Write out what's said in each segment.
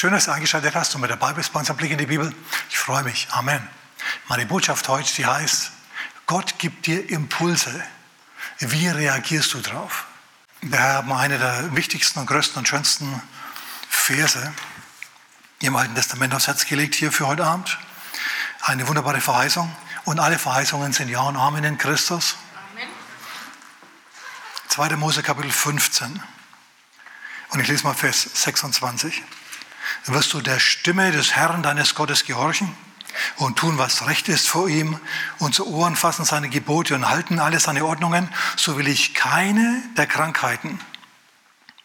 Schön, dass du eingeschaltet hast und mit dabei bist bei unserem Blick in die Bibel. Ich freue mich. Amen. Meine Botschaft heute, die heißt, Gott gibt dir Impulse. Wie reagierst du drauf? Wir haben eine der wichtigsten und größten und schönsten Verse im Alten Testament aufs Herz gelegt hier für heute Abend. Eine wunderbare Verheißung. Und alle Verheißungen sind Ja und Amen in Christus. Amen. 2. Mose Kapitel 15. Und ich lese mal Vers 26. Wirst du der Stimme des Herrn deines Gottes gehorchen und tun, was recht ist vor ihm und zu Ohren fassen seine Gebote und halten alle seine Ordnungen, so will ich keine der Krankheiten,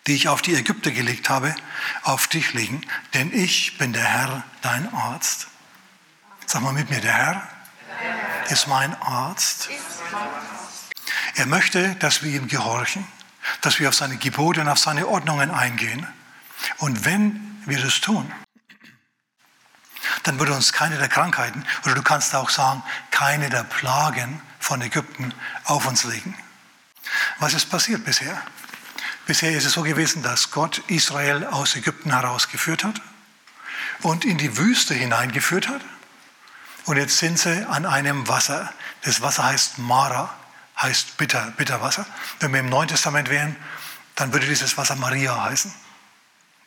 die ich auf die Ägypter gelegt habe, auf dich legen, denn ich bin der Herr, dein Arzt. Sag mal mit mir, der Herr ist mein Arzt. Er möchte, dass wir ihm gehorchen, dass wir auf seine Gebote und auf seine Ordnungen eingehen. Und wenn wir das tun, dann würde uns keine der Krankheiten, oder du kannst auch sagen, keine der Plagen von Ägypten auf uns legen. Was ist passiert bisher? Bisher ist es so gewesen, dass Gott Israel aus Ägypten herausgeführt hat und in die Wüste hineingeführt hat. Und jetzt sind sie an einem Wasser. Das Wasser heißt Mara, heißt bitter, Bitterwasser. Wenn wir im Neuen Testament wären, dann würde dieses Wasser Maria heißen.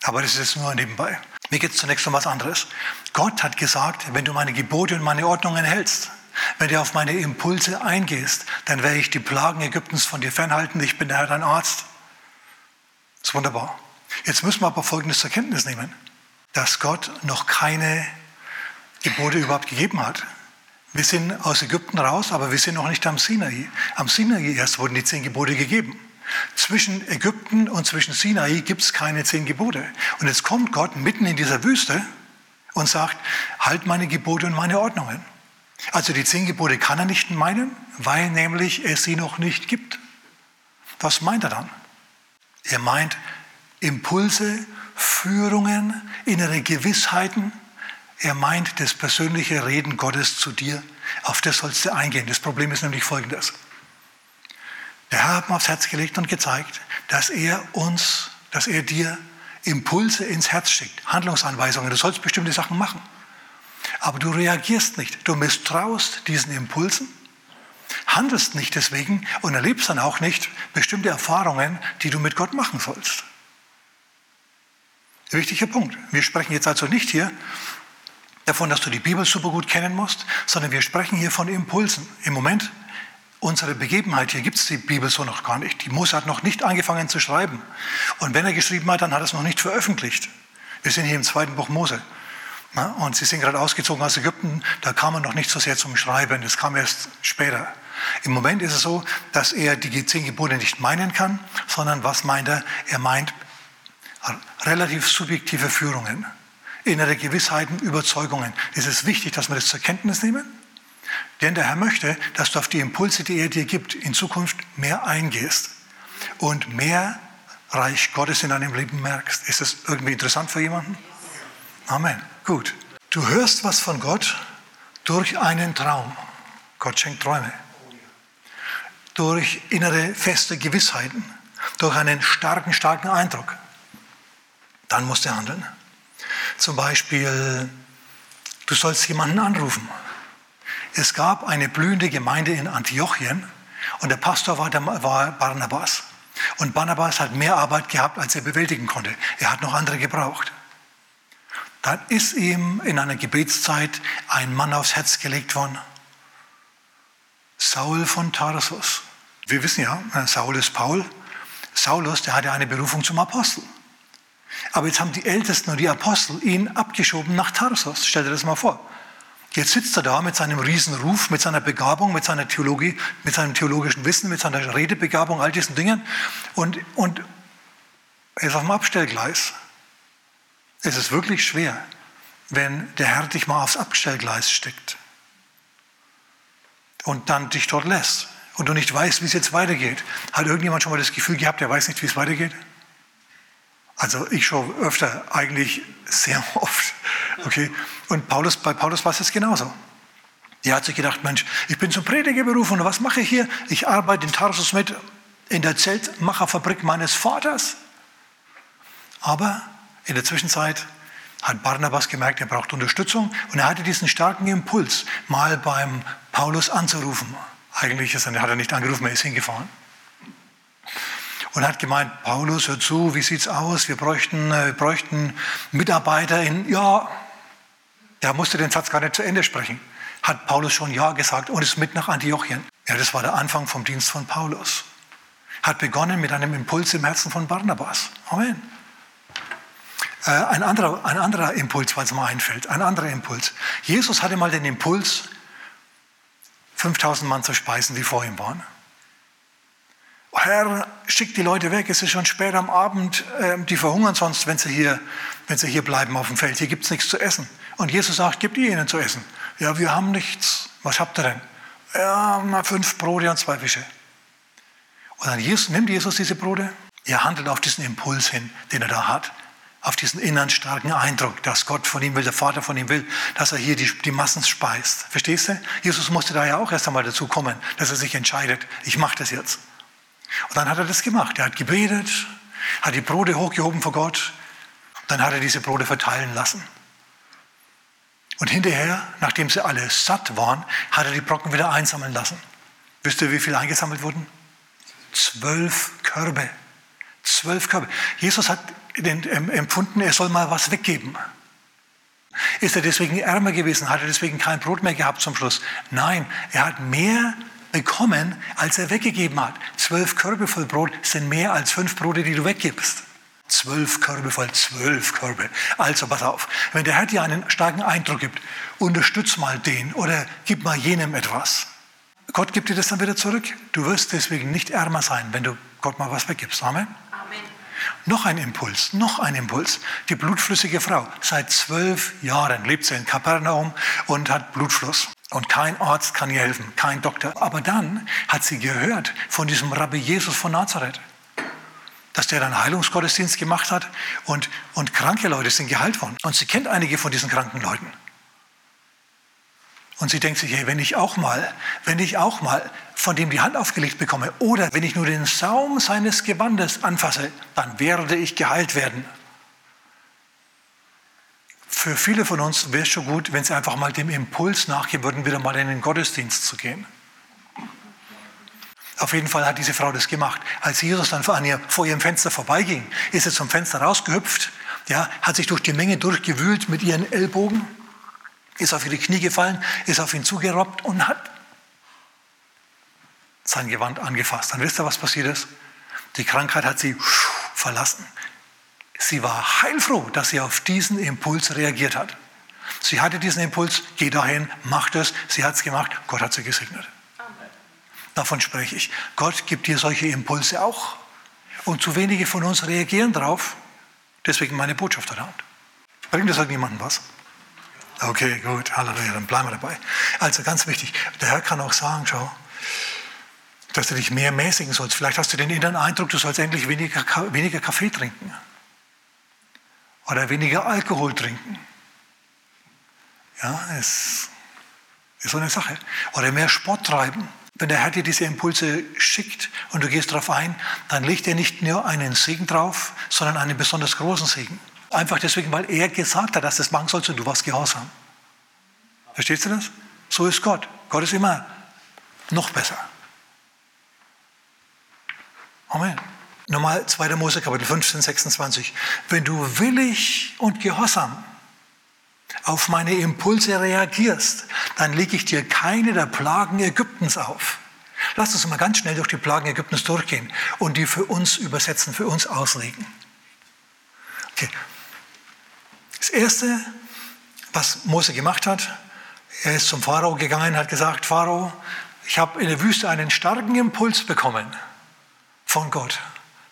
Aber das ist nur nebenbei. Mir geht es zunächst um was anderes. Gott hat gesagt, wenn du meine Gebote und meine Ordnungen hältst, wenn du auf meine Impulse eingehst, dann werde ich die Plagen Ägyptens von dir fernhalten. Ich bin der Herr, dein Arzt. Das ist wunderbar. Jetzt müssen wir aber Folgendes zur Kenntnis nehmen, dass Gott noch keine Gebote überhaupt gegeben hat. Wir sind aus Ägypten raus, aber wir sind noch nicht am Sinai. Am Sinai erst wurden die zehn Gebote gegeben. Zwischen Ägypten und zwischen Sinai gibt es keine zehn Gebote. Und jetzt kommt Gott mitten in dieser Wüste und sagt, halt meine Gebote und meine Ordnungen. Also die zehn Gebote kann er nicht meinen, weil nämlich es sie noch nicht gibt. Was meint er dann? Er meint Impulse, Führungen, innere Gewissheiten. Er meint das persönliche Reden Gottes zu dir. Auf das sollst du eingehen. Das Problem ist nämlich folgendes. Der Herr hat mir aufs Herz gelegt und gezeigt, dass er uns, dass er dir Impulse ins Herz schickt, Handlungsanweisungen. Du sollst bestimmte Sachen machen. Aber du reagierst nicht. Du misstraust diesen Impulsen, handelst nicht deswegen und erlebst dann auch nicht bestimmte Erfahrungen, die du mit Gott machen sollst. Wichtiger Punkt. Wir sprechen jetzt also nicht hier davon, dass du die Bibel super gut kennen musst, sondern wir sprechen hier von Impulsen. Im Moment unsere Begebenheit hier gibt es die Bibel so noch gar nicht. Die Mose hat noch nicht angefangen zu schreiben. Und wenn er geschrieben hat, dann hat er es noch nicht veröffentlicht. Wir sind hier im zweiten Buch Mose. Und sie sind gerade ausgezogen aus Ägypten, da kam er noch nicht so sehr zum Schreiben, das kam erst später. Im Moment ist es so, dass er die zehn Gebote nicht meinen kann, sondern was meint er? Er meint relativ subjektive Führungen, innere Gewissheiten, Überzeugungen. Es ist wichtig, dass wir das zur Kenntnis nehmen denn der Herr möchte, dass du auf die Impulse, die er dir gibt, in Zukunft mehr eingehst und mehr Reich Gottes in deinem Leben merkst. Ist das irgendwie interessant für jemanden? Amen. Gut. Du hörst was von Gott durch einen Traum. Gott schenkt Träume. Durch innere feste Gewissheiten. Durch einen starken, starken Eindruck. Dann musst du handeln. Zum Beispiel, du sollst jemanden anrufen. Es gab eine blühende Gemeinde in Antiochien und der Pastor war, war Barnabas. Und Barnabas hat mehr Arbeit gehabt, als er bewältigen konnte. Er hat noch andere gebraucht. Dann ist ihm in einer Gebetszeit ein Mann aufs Herz gelegt worden. Saul von Tarsus. Wir wissen ja, Saul ist Paul. Saulus, der hatte eine Berufung zum Apostel. Aber jetzt haben die Ältesten und die Apostel ihn abgeschoben nach Tarsus. Stell dir das mal vor. Jetzt sitzt er da mit seinem Riesenruf, mit seiner Begabung, mit seiner Theologie, mit seinem theologischen Wissen, mit seiner Redebegabung, all diesen Dingen. Und, und er ist auf dem Abstellgleis. Es ist wirklich schwer, wenn der Herr dich mal aufs Abstellgleis steckt und dann dich dort lässt und du nicht weißt, wie es jetzt weitergeht. Hat irgendjemand schon mal das Gefühl gehabt, der weiß nicht, wie es weitergeht? Also ich schon öfter, eigentlich sehr oft. Okay? Und Paulus, bei Paulus war es genauso. Er hat sich gedacht, Mensch, ich bin zum Prediger berufen und was mache ich hier? Ich arbeite in Tarsus mit in der Zeltmacherfabrik meines Vaters. Aber in der Zwischenzeit hat Barnabas gemerkt, er braucht Unterstützung und er hatte diesen starken Impuls, mal beim Paulus anzurufen. Eigentlich ist er, hat er nicht angerufen, er ist hingefahren. Und hat gemeint, Paulus, hör zu, wie sieht's aus? Wir bräuchten, äh, wir bräuchten Mitarbeiter in, ja, der musste den Satz gar nicht zu Ende sprechen. Hat Paulus schon Ja gesagt und ist mit nach Antiochien. Ja, das war der Anfang vom Dienst von Paulus. Hat begonnen mit einem Impuls im Herzen von Barnabas. Amen. Äh, ein, anderer, ein anderer Impuls, was mir einfällt, ein anderer Impuls. Jesus hatte mal den Impuls, 5000 Mann zu speisen, die vor ihm waren. Herr, schick die Leute weg, es ist schon spät am Abend, ähm, die verhungern sonst, wenn sie hier, wenn sie hier bleiben auf dem Feld. Hier gibt es nichts zu essen. Und Jesus sagt, gebt ihr ihnen zu essen. Ja, wir haben nichts. Was habt ihr denn? Ja, mal fünf Brote und zwei Fische. Und dann Jesus, nimmt Jesus diese Brote, er handelt auf diesen Impuls hin, den er da hat auf diesen inneren starken Eindruck, dass Gott von ihm will, der Vater von ihm will, dass er hier die, die Massen speist. Verstehst du? Jesus musste da ja auch erst einmal dazu kommen, dass er sich entscheidet, ich mache das jetzt. Und dann hat er das gemacht. Er hat gebetet, hat die Brote hochgehoben vor Gott, dann hat er diese Brote verteilen lassen. Und hinterher, nachdem sie alle satt waren, hat er die Brocken wieder einsammeln lassen. Wisst ihr, wie viel eingesammelt wurden? Zwölf Körbe. Zwölf Körbe. Jesus hat empfunden, er soll mal was weggeben. Ist er deswegen ärmer gewesen? Hat er deswegen kein Brot mehr gehabt zum Schluss? Nein, er hat mehr bekommen, als er weggegeben hat. Zwölf Körbe voll Brot sind mehr als fünf Brote, die du weggibst. Zwölf Körbe voll, zwölf Körbe. Also pass auf, wenn der Herr dir einen starken Eindruck gibt, unterstütz mal den oder gib mal jenem etwas. Gott gibt dir das dann wieder zurück. Du wirst deswegen nicht ärmer sein, wenn du Gott mal was weggibst. Amen. Noch ein Impuls, noch ein Impuls. Die blutflüssige Frau, seit zwölf Jahren lebt sie in Kapernaum und hat Blutfluss. Und kein Arzt kann ihr helfen, kein Doktor. Aber dann hat sie gehört von diesem Rabbi Jesus von Nazareth, dass der dann Heilungsgottesdienst gemacht hat und, und kranke Leute sind geheilt worden. Und sie kennt einige von diesen kranken Leuten. Und sie denkt sich, hey, wenn ich auch mal, wenn ich auch mal von dem die Hand aufgelegt bekomme oder wenn ich nur den Saum seines Gewandes anfasse, dann werde ich geheilt werden. Für viele von uns wäre es schon gut, wenn sie einfach mal dem Impuls nachgeben würden, wieder mal in den Gottesdienst zu gehen. Auf jeden Fall hat diese Frau das gemacht. Als Jesus dann vor, ihr, vor ihrem Fenster vorbeiging, ist sie zum Fenster rausgehüpft, ja, hat sich durch die Menge durchgewühlt mit ihren Ellbogen ist auf ihre Knie gefallen, ist auf ihn zugerobbt und hat sein Gewand angefasst. Dann wisst ihr, was passiert ist? Die Krankheit hat sie verlassen. Sie war heilfroh, dass sie auf diesen Impuls reagiert hat. Sie hatte diesen Impuls, geh dahin, mach das. Sie hat es gemacht, Gott hat sie gesegnet. Amen. Davon spreche ich. Gott gibt dir solche Impulse auch. Und zu wenige von uns reagieren darauf. Deswegen meine Botschaft heute Abend. Bringt das halt niemandem was? Okay, gut, Halleluja, dann bleiben wir dabei. Also ganz wichtig, der Herr kann auch sagen, schau, dass du dich mehr mäßigen sollst. Vielleicht hast du den inneren Eindruck, du sollst endlich weniger, weniger Kaffee trinken oder weniger Alkohol trinken. Ja, es ist so eine Sache. Oder mehr Sport treiben. Wenn der Herr dir diese Impulse schickt und du gehst darauf ein, dann legt er nicht nur einen Segen drauf, sondern einen besonders großen Segen. Einfach deswegen, weil er gesagt hat, dass du das machen sollst und du warst gehorsam. Verstehst du das? So ist Gott. Gott ist immer noch besser. Amen. Nochmal 2. Mose Kapitel 15, 26. Wenn du willig und gehorsam auf meine Impulse reagierst, dann lege ich dir keine der Plagen Ägyptens auf. Lass uns mal ganz schnell durch die Plagen Ägyptens durchgehen und die für uns übersetzen, für uns auslegen. Okay. Das Erste, was Mose gemacht hat, er ist zum Pharao gegangen, hat gesagt, Pharao, ich habe in der Wüste einen starken Impuls bekommen von Gott.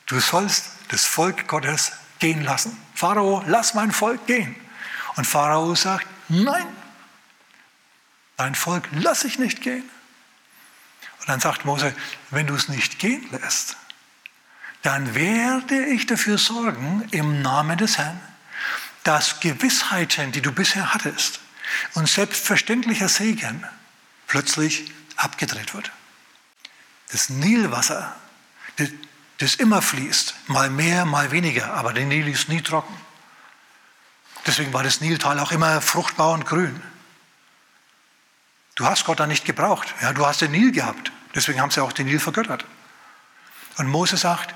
Du sollst das Volk Gottes gehen lassen. Pharao, lass mein Volk gehen. Und Pharao sagt, nein, dein Volk lass ich nicht gehen. Und dann sagt Mose, wenn du es nicht gehen lässt, dann werde ich dafür sorgen im Namen des Herrn, dass Gewissheiten, die du bisher hattest, und selbstverständlicher Segen plötzlich abgedreht wird. Das Nilwasser, das immer fließt, mal mehr, mal weniger, aber der Nil ist nie trocken. Deswegen war das Niltal auch immer fruchtbar und grün. Du hast Gott da nicht gebraucht. Ja, du hast den Nil gehabt. Deswegen haben sie auch den Nil vergöttert. Und Mose sagt,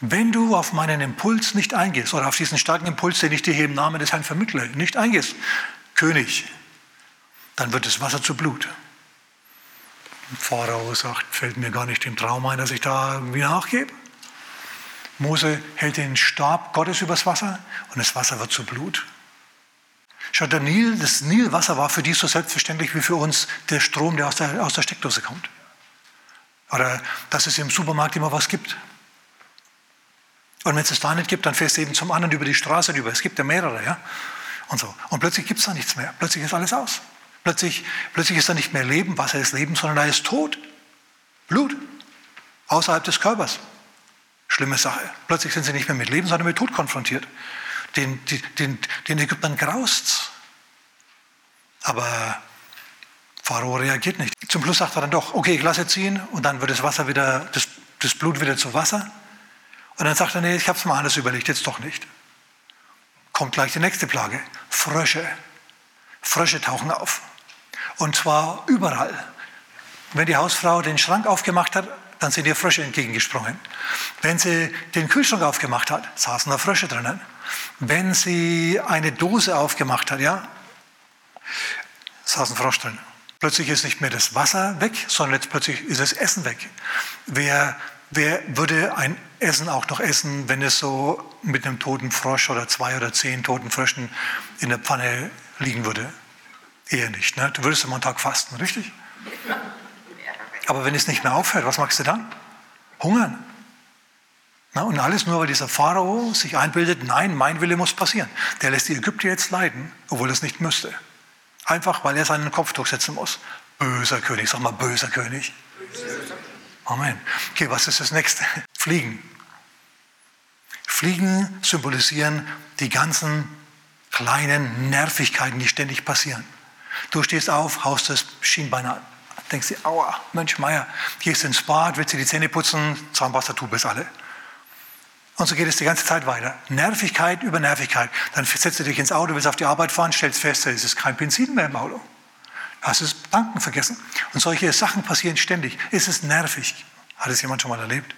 wenn du auf meinen Impuls nicht eingehst oder auf diesen starken Impuls, den ich dir hier im Namen des Herrn vermittle, nicht eingehst, König, dann wird das Wasser zu Blut. Pharao sagt, fällt mir gar nicht im Traum ein, dass ich da irgendwie nachgebe. Mose hält den Stab Gottes übers Wasser und das Wasser wird zu Blut. Schau, der Nil, das Nilwasser war für die so selbstverständlich wie für uns der Strom, der aus der, aus der Steckdose kommt. Oder dass es im Supermarkt immer was gibt. Und wenn es es da nicht gibt, dann fährst du eben zum anderen über die Straße über. Es gibt ja mehrere, ja. Und so. Und plötzlich gibt es da nichts mehr. Plötzlich ist alles aus. Plötzlich, plötzlich ist da nicht mehr Leben, Wasser ist Leben, sondern da ist Tod. Blut. Außerhalb des Körpers. Schlimme Sache. Plötzlich sind sie nicht mehr mit Leben, sondern mit Tod konfrontiert. Den, den, den Ägyptern graust Aber Pharao reagiert nicht. Zum Schluss sagt er dann doch, okay, ich lasse ziehen und dann wird das Wasser wieder, das, das Blut wieder zu Wasser. Und dann sagt er, nee, ich habe es mal anders überlegt, jetzt doch nicht. Kommt gleich die nächste Plage. Frösche. Frösche tauchen auf. Und zwar überall. Wenn die Hausfrau den Schrank aufgemacht hat, dann sind ihr Frösche entgegengesprungen. Wenn sie den Kühlschrank aufgemacht hat, saßen da Frösche drinnen. Wenn sie eine Dose aufgemacht hat, ja, saßen Frosch drin. Plötzlich ist nicht mehr das Wasser weg, sondern jetzt plötzlich ist das Essen weg. Wer, wer würde ein Essen auch noch essen, wenn es so mit einem toten Frosch oder zwei oder zehn toten Fröschen in der Pfanne liegen würde? Eher nicht. Ne? Du würdest immer einen Tag fasten, richtig? Aber wenn es nicht mehr aufhört, was machst du dann? Hungern. Na, und alles nur, weil dieser Pharao sich einbildet, nein, mein Wille muss passieren. Der lässt die Ägypter jetzt leiden, obwohl es nicht müsste. Einfach, weil er seinen Kopf durchsetzen muss. Böser König, sag mal böser König. Amen. Okay, was ist das nächste? Fliegen. Fliegen symbolisieren die ganzen kleinen Nervigkeiten, die ständig passieren. Du stehst auf, haust das Schienbein an. Denkst dir, aua, Mensch, Meier, gehst ins Bad, willst dir die Zähne putzen, Zahnpasta-Tube ist alle. Und so geht es die ganze Zeit weiter. Nervigkeit über Nervigkeit. Dann setzt du dich ins Auto, willst auf die Arbeit fahren, stellst fest, es ist kein Benzin mehr im Auto. Du hast das Tanken vergessen. Und solche Sachen passieren ständig. Es ist nervig. Hat es jemand schon mal erlebt?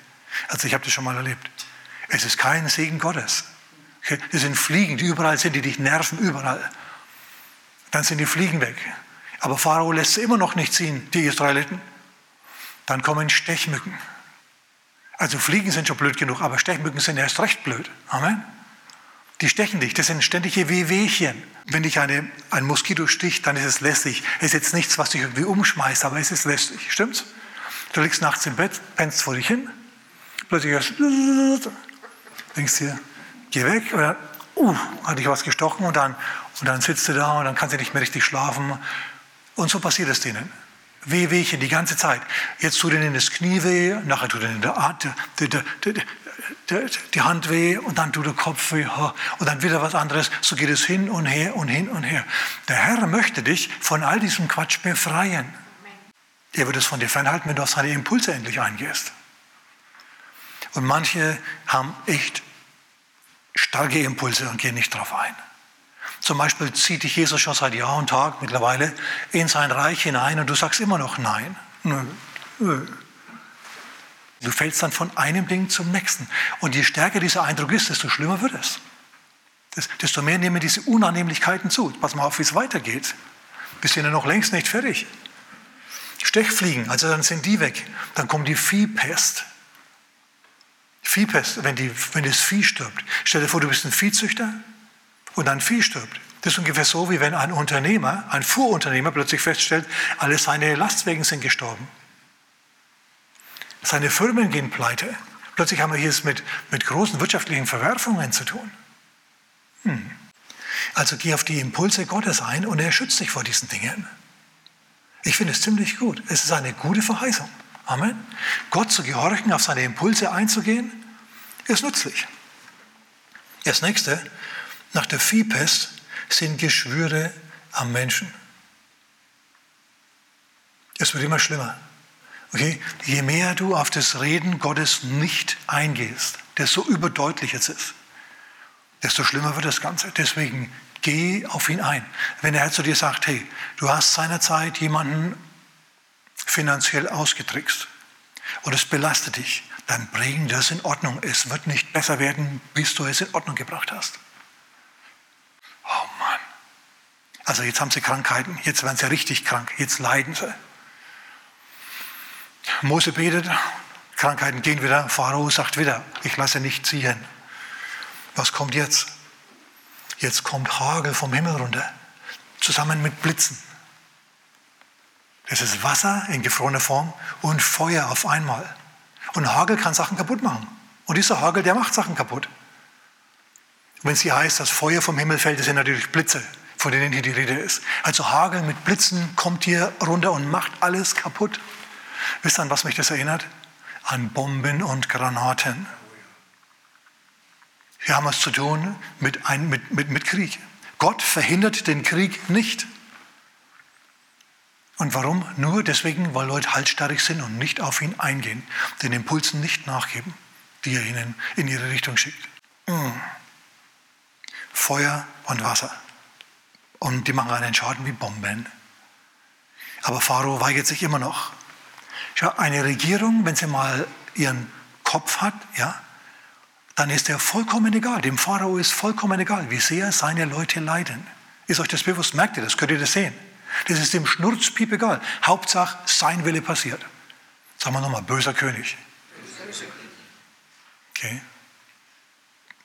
Also ich habe das schon mal erlebt. Es ist kein Segen Gottes. Es sind Fliegen, die überall sind, die dich nerven, überall. Dann sind die Fliegen weg. Aber Pharao lässt sie immer noch nicht ziehen, die Israeliten. Dann kommen Stechmücken. Also Fliegen sind schon blöd genug, aber Stechmücken sind erst recht blöd. Amen. Die stechen dich, das sind ständige Wehwehchen. Wenn dich eine, ein Moskito sticht, dann ist es lästig. Es ist jetzt nichts, was dich irgendwie umschmeißt, aber es ist lästig. Stimmt's? Du liegst nachts im Bett, pennst vor dich hin, plötzlich hörst du, denkst dir, geh weg, oder uh, hat dich was gestochen und dann, und dann sitzt du da und dann kannst du nicht mehr richtig schlafen. Und so passiert es denen. Wehwehchen die ganze Zeit. Jetzt tut ihnen das Knie weh, nachher tut ihnen der, der, der, die Hand weh und dann tut der Kopf weh und dann wieder was anderes. So geht es hin und her und hin und her. Der Herr möchte dich von all diesem Quatsch befreien. Er wird es von dir fernhalten, wenn du auf seine Impulse endlich eingehst. Und manche haben echt starke Impulse und gehen nicht darauf ein. Zum Beispiel zieht dich Jesus schon seit Jahr und Tag mittlerweile in sein Reich hinein und du sagst immer noch Nein. Nö, nö. Du fällst dann von einem Ding zum nächsten. Und je stärker dieser Eindruck ist, desto schlimmer wird es. Desto mehr nehmen diese Unannehmlichkeiten zu. Pass mal auf, wie es weitergeht. Wir sind ja noch längst nicht fertig. Stechfliegen, also dann sind die weg. Dann kommt die Viehpest. Viehpest, wenn, die, wenn das Vieh stirbt. Stell dir vor, du bist ein Viehzüchter und ein Vieh stirbt. Das ist ungefähr so, wie wenn ein Unternehmer, ein Fuhrunternehmer plötzlich feststellt, alle seine Lastwagen sind gestorben. Seine Firmen gehen pleite. Plötzlich haben wir hier es mit, mit großen wirtschaftlichen Verwerfungen zu tun. Hm. Also geh auf die Impulse Gottes ein und er schützt dich vor diesen Dingen. Ich finde es ziemlich gut. Es ist eine gute Verheißung. Amen. Gott zu gehorchen, auf seine Impulse einzugehen, ist nützlich. Das nächste, nach der Viehpest sind Geschwüre am Menschen. Es wird immer schlimmer. Okay? Je mehr du auf das Reden Gottes nicht eingehst, desto überdeutlicher es ist, desto schlimmer wird das Ganze. Deswegen Geh auf ihn ein. Wenn der Herr zu dir sagt, hey, du hast seinerzeit jemanden finanziell ausgetrickst und es belastet dich, dann bring das in Ordnung. Es wird nicht besser werden, bis du es in Ordnung gebracht hast. Oh Mann. Also jetzt haben sie Krankheiten, jetzt werden sie richtig krank, jetzt leiden sie. Mose betet, Krankheiten gehen wieder, Pharao sagt wieder, ich lasse nicht ziehen. Was kommt jetzt? Jetzt kommt Hagel vom Himmel runter, zusammen mit Blitzen. Das ist Wasser in gefrorener Form und Feuer auf einmal. Und Hagel kann Sachen kaputt machen. Und dieser Hagel, der macht Sachen kaputt. Wenn es hier heißt, dass Feuer vom Himmel fällt, das sind natürlich Blitze, von denen hier die Rede ist. Also Hagel mit Blitzen kommt hier runter und macht alles kaputt. Wisst ihr, an was mich das erinnert? An Bomben und Granaten. Hier haben wir es zu tun mit, ein, mit, mit, mit Krieg. Gott verhindert den Krieg nicht. Und warum? Nur deswegen, weil Leute halsstarrig sind und nicht auf ihn eingehen, den Impulsen nicht nachgeben, die er ihnen in ihre Richtung schickt. Mm. Feuer und Wasser. Und die machen einen Schaden wie Bomben. Aber Pharao weigert sich immer noch. Schau, eine Regierung, wenn sie mal ihren Kopf hat, ja, dann ist er vollkommen egal. Dem Pharao ist vollkommen egal, wie sehr seine Leute leiden. Ist euch das bewusst? Merkt ihr das? Könnt ihr das sehen? Das ist dem Schnurzpiep egal. Hauptsache, sein Wille passiert. Sagen wir nochmal, böser König. Okay.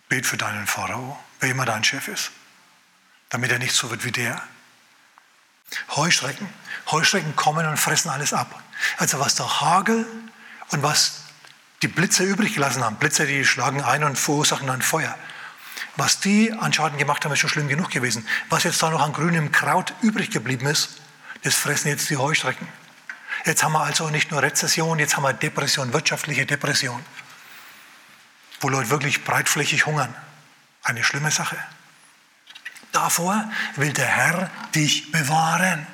Bet für deinen Pharao, wer immer dein Chef ist, damit er nicht so wird wie der. Heuschrecken. Heuschrecken kommen und fressen alles ab. Also was der Hagel und was die Blitze übrig gelassen haben, Blitze, die schlagen ein und verursachen dann Feuer. Was die an Schaden gemacht haben, ist schon schlimm genug gewesen. Was jetzt da noch an grünem Kraut übrig geblieben ist, das fressen jetzt die Heuschrecken. Jetzt haben wir also nicht nur Rezession, jetzt haben wir Depression, wirtschaftliche Depression, wo Leute wirklich breitflächig hungern. Eine schlimme Sache. Davor will der Herr dich bewahren.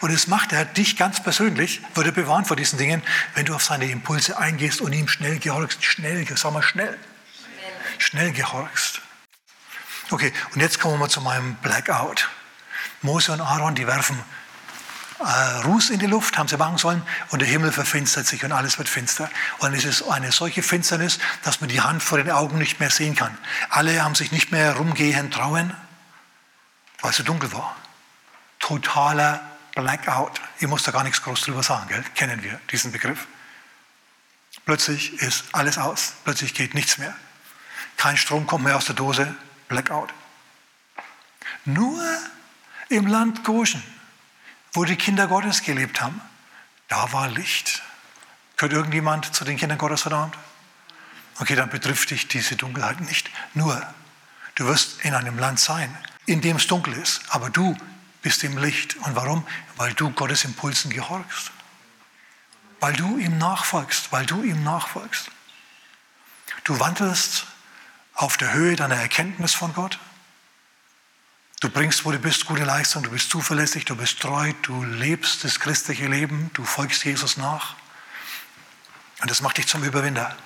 Und das macht er dich ganz persönlich, wird er bewahren vor diesen Dingen, wenn du auf seine Impulse eingehst und ihm schnell gehorchst. Schnell, sag mal schnell schnell gehorchst. Okay, und jetzt kommen wir mal zu meinem Blackout. Mose und Aaron, die werfen äh, Ruß in die Luft, haben sie machen sollen, und der Himmel verfinstert sich und alles wird finster. Und es ist eine solche Finsternis, dass man die Hand vor den Augen nicht mehr sehen kann. Alle haben sich nicht mehr rumgehen trauen, weil es so dunkel war. Totaler Blackout. Ich muss da gar nichts groß drüber sagen, gell? kennen wir diesen Begriff. Plötzlich ist alles aus, plötzlich geht nichts mehr. Kein Strom kommt mehr aus der Dose, Blackout. Nur im Land Goshen, wo die Kinder Gottes gelebt haben, da war Licht. Gehört irgendjemand zu den Kindern Gottes heute Abend? Okay, dann betrifft dich diese Dunkelheit nicht. Nur, du wirst in einem Land sein, in dem es dunkel ist, aber du bist im Licht. Und warum? Weil du Gottes Impulsen gehorchst. Weil du ihm nachfolgst, weil du ihm nachfolgst. Du wandelst auf der Höhe deiner Erkenntnis von Gott. Du bringst, wo du bist, gute Leistung, du bist zuverlässig, du bist treu, du lebst das christliche Leben, du folgst Jesus nach. Und das macht dich zum Überwinder.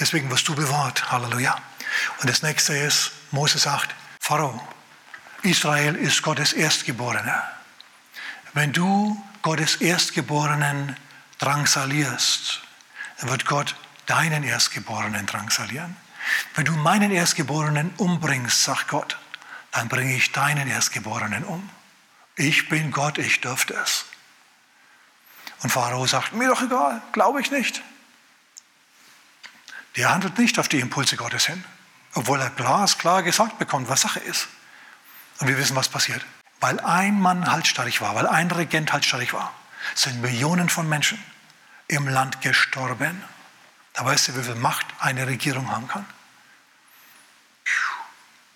Deswegen wirst du bewahrt. Halleluja. Und das nächste ist, Mose sagt, Pharao, Israel ist Gottes Erstgeborener. Wenn du Gottes Erstgeborenen drangsalierst, dann wird Gott deinen Erstgeborenen drangsalieren. Wenn du meinen Erstgeborenen umbringst, sagt Gott, dann bringe ich deinen Erstgeborenen um. Ich bin Gott, ich dürfte es. Und Pharao sagt, mir doch egal, glaube ich nicht. Der handelt nicht auf die Impulse Gottes hin, obwohl er glasklar gesagt bekommt, was Sache ist. Und wir wissen, was passiert. Weil ein Mann halsstarrig war, weil ein Regent halsstarrig war, sind Millionen von Menschen im Land gestorben. Da weißt du, wie viel Macht eine Regierung haben kann.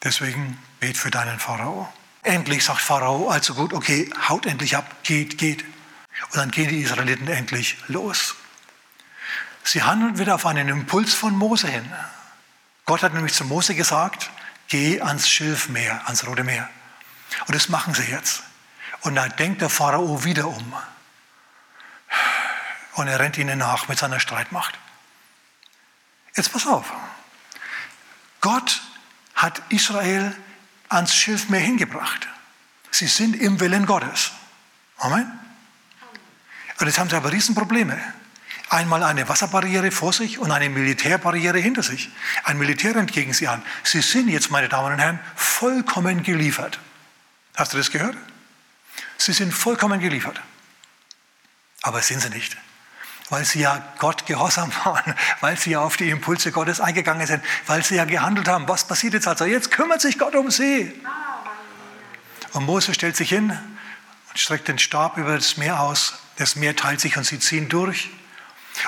Deswegen bet für deinen Pharao. Endlich sagt Pharao, also gut, okay, haut endlich ab, geht, geht. Und dann gehen die Israeliten endlich los. Sie handeln wieder auf einen Impuls von Mose hin. Gott hat nämlich zu Mose gesagt, geh ans Schilfmeer, ans Rote Meer. Und das machen sie jetzt. Und da denkt der Pharao wieder um. Und er rennt ihnen nach mit seiner Streitmacht. Jetzt pass auf. Gott hat Israel ans Schilfmeer hingebracht. Sie sind im Willen Gottes. Amen. Und jetzt haben sie aber Riesenprobleme. Einmal eine Wasserbarriere vor sich und eine Militärbarriere hinter sich. Ein Militär entgegen sie an. Sie sind jetzt, meine Damen und Herren, vollkommen geliefert. Hast du das gehört? Sie sind vollkommen geliefert. Aber sind sie nicht. Weil sie ja Gott gehorsam waren, weil sie ja auf die Impulse Gottes eingegangen sind, weil sie ja gehandelt haben. Was passiert jetzt also? Jetzt kümmert sich Gott um sie. Und Mose stellt sich hin und streckt den Stab über das Meer aus. Das Meer teilt sich und sie ziehen durch.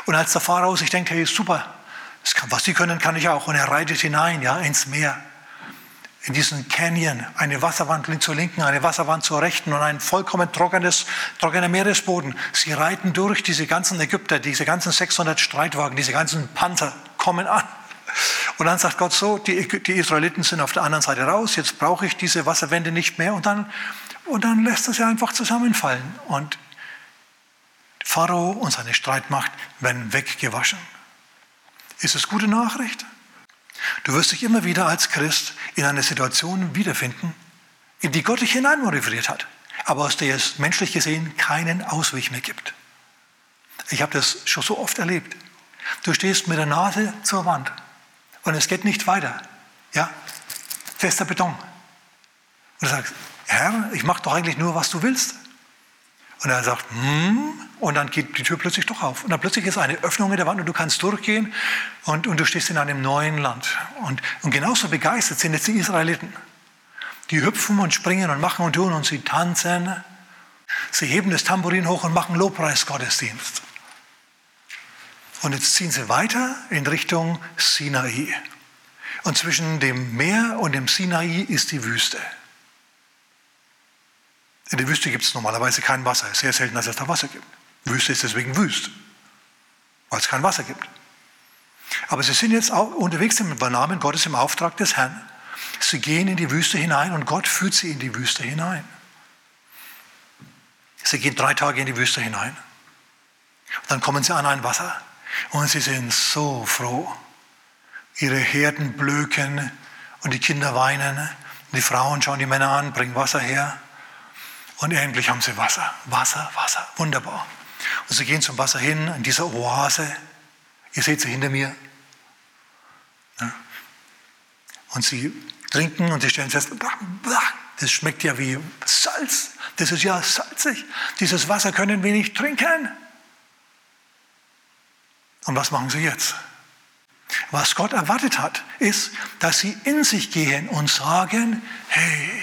Und als der Pharao sich denkt, hey, super, was sie können, kann ich auch. Und er reitet hinein, ja, ins Meer. In diesen Canyon, eine Wasserwand zur linken, eine Wasserwand zur rechten und ein vollkommen trockenes, trockener Meeresboden. Sie reiten durch diese ganzen Ägypter, diese ganzen 600 Streitwagen, diese ganzen Panther kommen an. Und dann sagt Gott so, die, die Israeliten sind auf der anderen Seite raus, jetzt brauche ich diese Wasserwände nicht mehr. Und dann, und dann lässt er sie einfach zusammenfallen. Und Pharao und seine Streitmacht werden weggewaschen. Ist es gute Nachricht? Du wirst dich immer wieder als Christ in einer Situation wiederfinden, in die Gott dich hineinmanövriert hat, aber aus der es menschlich gesehen keinen Ausweg mehr gibt. Ich habe das schon so oft erlebt. Du stehst mit der Nase zur Wand und es geht nicht weiter. Ja, fester Beton. Und du sagst, Herr, ich mache doch eigentlich nur, was du willst. Und er sagt, hm, und dann geht die Tür plötzlich doch auf. Und dann plötzlich ist eine Öffnung in der Wand und du kannst durchgehen und, und du stehst in einem neuen Land. Und, und genauso begeistert sind jetzt die Israeliten. Die hüpfen und springen und machen und tun und sie tanzen. Sie heben das Tambourin hoch und machen Lobpreisgottesdienst. Und jetzt ziehen sie weiter in Richtung Sinai. Und zwischen dem Meer und dem Sinai ist die Wüste. In der Wüste gibt es normalerweise kein Wasser. Es ist sehr selten, dass es da Wasser gibt. Wüste ist deswegen wüst, weil es kein Wasser gibt. Aber sie sind jetzt auch unterwegs im Namen Gottes im Auftrag des Herrn. Sie gehen in die Wüste hinein und Gott führt sie in die Wüste hinein. Sie gehen drei Tage in die Wüste hinein. dann kommen sie an ein Wasser und sie sind so froh. Ihre Herden blöken und die Kinder weinen. Die Frauen schauen die Männer an, bringen Wasser her. Und endlich haben sie Wasser. Wasser, Wasser. Wunderbar. Und sie gehen zum Wasser hin, in dieser Oase. Ihr seht sie hinter mir. Und sie trinken und sie stellen fest, das schmeckt ja wie Salz. Das ist ja salzig. Dieses Wasser können wir nicht trinken. Und was machen sie jetzt? Was Gott erwartet hat, ist, dass sie in sich gehen und sagen, hey,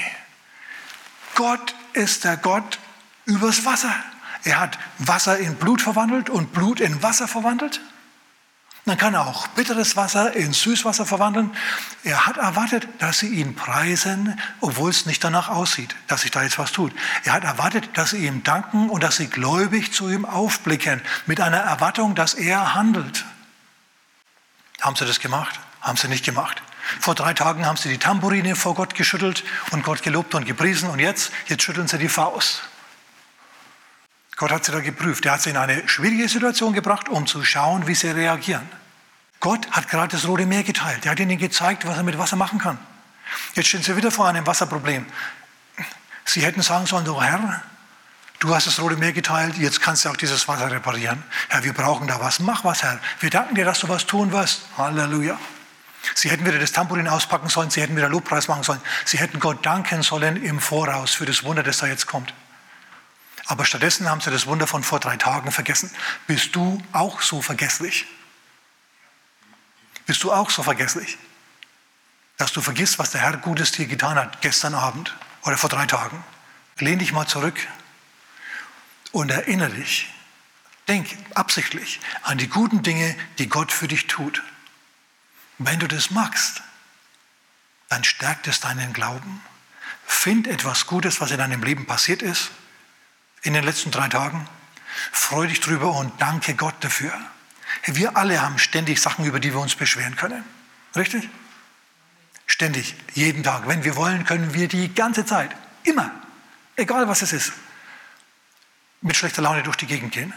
Gott ist der Gott übers Wasser. Er hat Wasser in Blut verwandelt und Blut in Wasser verwandelt. Dann kann auch bitteres Wasser in Süßwasser verwandeln. Er hat erwartet, dass sie ihn preisen, obwohl es nicht danach aussieht, dass sich da jetzt was tut. Er hat erwartet, dass sie ihm danken und dass sie gläubig zu ihm aufblicken, mit einer Erwartung, dass er handelt. Haben sie das gemacht? Haben sie nicht gemacht. Vor drei Tagen haben sie die Tambourine vor Gott geschüttelt und Gott gelobt und gepriesen. Und jetzt, jetzt schütteln sie die Faust. Gott hat sie da geprüft. Er hat sie in eine schwierige Situation gebracht, um zu schauen, wie sie reagieren. Gott hat gerade das Rote Meer geteilt. Er hat ihnen gezeigt, was er mit Wasser machen kann. Jetzt stehen sie wieder vor einem Wasserproblem. Sie hätten sagen sollen, oh Herr, du hast das Rote Meer geteilt, jetzt kannst du auch dieses Wasser reparieren. Herr, wir brauchen da was. Mach was, Herr. Wir danken dir, dass du was tun wirst. Halleluja. Sie hätten wieder das Tambourin auspacken sollen, sie hätten wieder Lobpreis machen sollen, sie hätten Gott danken sollen im Voraus für das Wunder, das da jetzt kommt. Aber stattdessen haben sie das Wunder von vor drei Tagen vergessen. Bist du auch so vergesslich? Bist du auch so vergesslich, dass du vergisst, was der Herr Gutes dir getan hat gestern Abend oder vor drei Tagen? Lehn dich mal zurück und erinnere dich, denk absichtlich an die guten Dinge, die Gott für dich tut. Wenn du das magst, dann stärkt es deinen Glauben. Find etwas Gutes, was in deinem Leben passiert ist, in den letzten drei Tagen. Freu dich drüber und danke Gott dafür. Wir alle haben ständig Sachen, über die wir uns beschweren können. Richtig? Ständig, jeden Tag. Wenn wir wollen, können wir die ganze Zeit, immer, egal was es ist, mit schlechter Laune durch die Gegend gehen.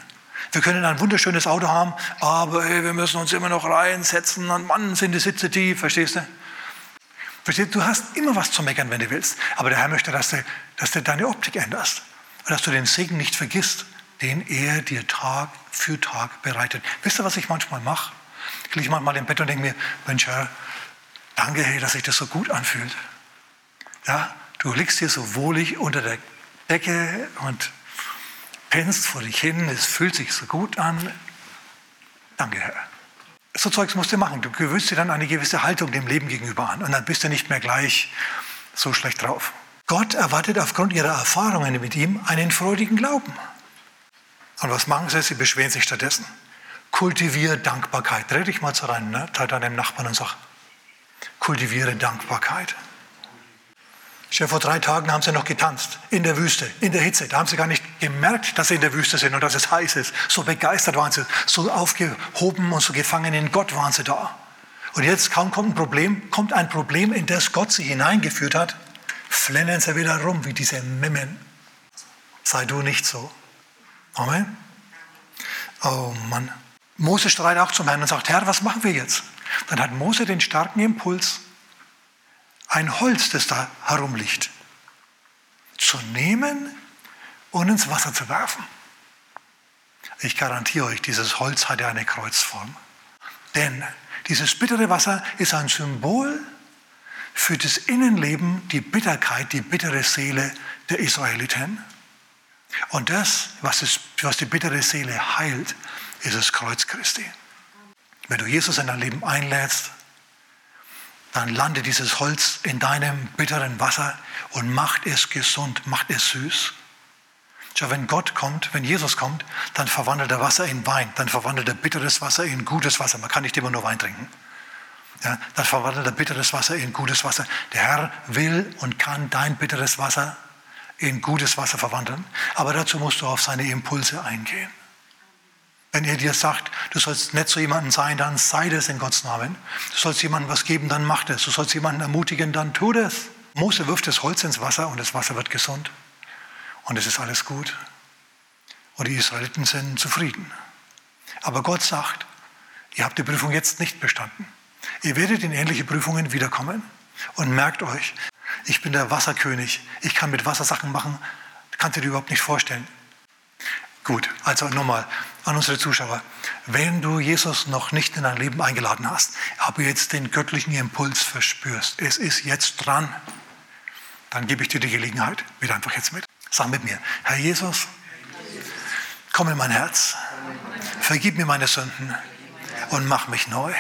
Wir können ein wunderschönes Auto haben, aber hey, wir müssen uns immer noch reinsetzen und Mann, sind die Sitze tief, verstehst du? Versteht? Du hast immer was zu meckern, wenn du willst. Aber der Herr möchte, dass du, dass du deine Optik änderst. Und dass du den Segen nicht vergisst, den er dir Tag für Tag bereitet. Wisst ihr, was ich manchmal mache? Ich liege manchmal im Bett und denke mir, Mensch, Herr, danke, hey, dass sich das so gut anfühlt. Ja, du liegst hier so wohlig unter der Decke und pennst vor dich hin, es fühlt sich so gut an. Danke, Herr. So Zeugs musst du machen. Du gewöhnst dir dann eine gewisse Haltung dem Leben gegenüber an und dann bist du nicht mehr gleich so schlecht drauf. Gott erwartet aufgrund ihrer Erfahrungen mit ihm einen freudigen Glauben. Und was machen sie? Sie beschweren sich stattdessen. Kultiviere Dankbarkeit. Dreh dich mal zu rein, ne? deinem Nachbarn und sag, kultiviere Dankbarkeit. Schon vor drei Tagen haben sie noch getanzt in der Wüste, in der Hitze. Da haben sie gar nicht gemerkt, dass sie in der Wüste sind und dass es heiß ist. So begeistert waren sie, so aufgehoben und so gefangen in Gott waren sie da. Und jetzt kaum kommt ein Problem, kommt ein Problem, in das Gott sie hineingeführt hat, flennen sie wieder rum wie diese Mimmen. Sei du nicht so. Amen. Oh Mann. Mose streitet auch zum Herrn und sagt, Herr, was machen wir jetzt? Dann hat Mose den starken Impuls, ein Holz, das da herumliegt, zu nehmen und ins Wasser zu werfen. Ich garantiere euch, dieses Holz hat ja eine Kreuzform. Denn dieses bittere Wasser ist ein Symbol für das Innenleben, die Bitterkeit, die bittere Seele der Israeliten. Und das, was, es, was die bittere Seele heilt, ist das Kreuz Christi. Wenn du Jesus in dein Leben einlädst, dann landet dieses Holz in deinem bitteren Wasser und macht es gesund, macht es süß. Schau, wenn Gott kommt, wenn Jesus kommt, dann verwandelt er Wasser in Wein, dann verwandelt er bitteres Wasser in gutes Wasser. Man kann nicht immer nur Wein trinken. Ja, dann verwandelt er bitteres Wasser in gutes Wasser. Der Herr will und kann dein bitteres Wasser in gutes Wasser verwandeln, aber dazu musst du auf seine Impulse eingehen. Wenn er dir sagt, du sollst nett zu jemandem sein, dann sei das in Gottes Namen. Du sollst jemandem was geben, dann mach das. Du sollst jemanden ermutigen, dann tu das. Mose wirft das Holz ins Wasser und das Wasser wird gesund. Und es ist alles gut. Und die Israeliten sind zufrieden. Aber Gott sagt, ihr habt die Prüfung jetzt nicht bestanden. Ihr werdet in ähnliche Prüfungen wiederkommen. Und merkt euch, ich bin der Wasserkönig. Ich kann mit Wasser Sachen machen, kannst du dir überhaupt nicht vorstellen. Gut, also nochmal an unsere Zuschauer. Wenn du Jesus noch nicht in dein Leben eingeladen hast, aber jetzt den göttlichen Impuls verspürst, es ist jetzt dran, dann gebe ich dir die Gelegenheit, wieder einfach jetzt mit. Sag mit mir, Herr Jesus, komm in mein Herz, vergib mir meine Sünden und mach mich neu.